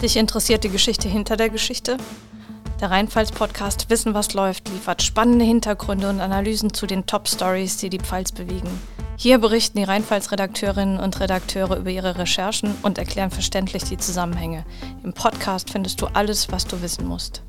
Dich interessiert die Geschichte hinter der Geschichte? Der Rheinpfalz-Podcast Wissen, was läuft, liefert spannende Hintergründe und Analysen zu den Top-Stories, die die Pfalz bewegen. Hier berichten die Rheinpfalz-Redakteurinnen und Redakteure über ihre Recherchen und erklären verständlich die Zusammenhänge. Im Podcast findest du alles, was du wissen musst.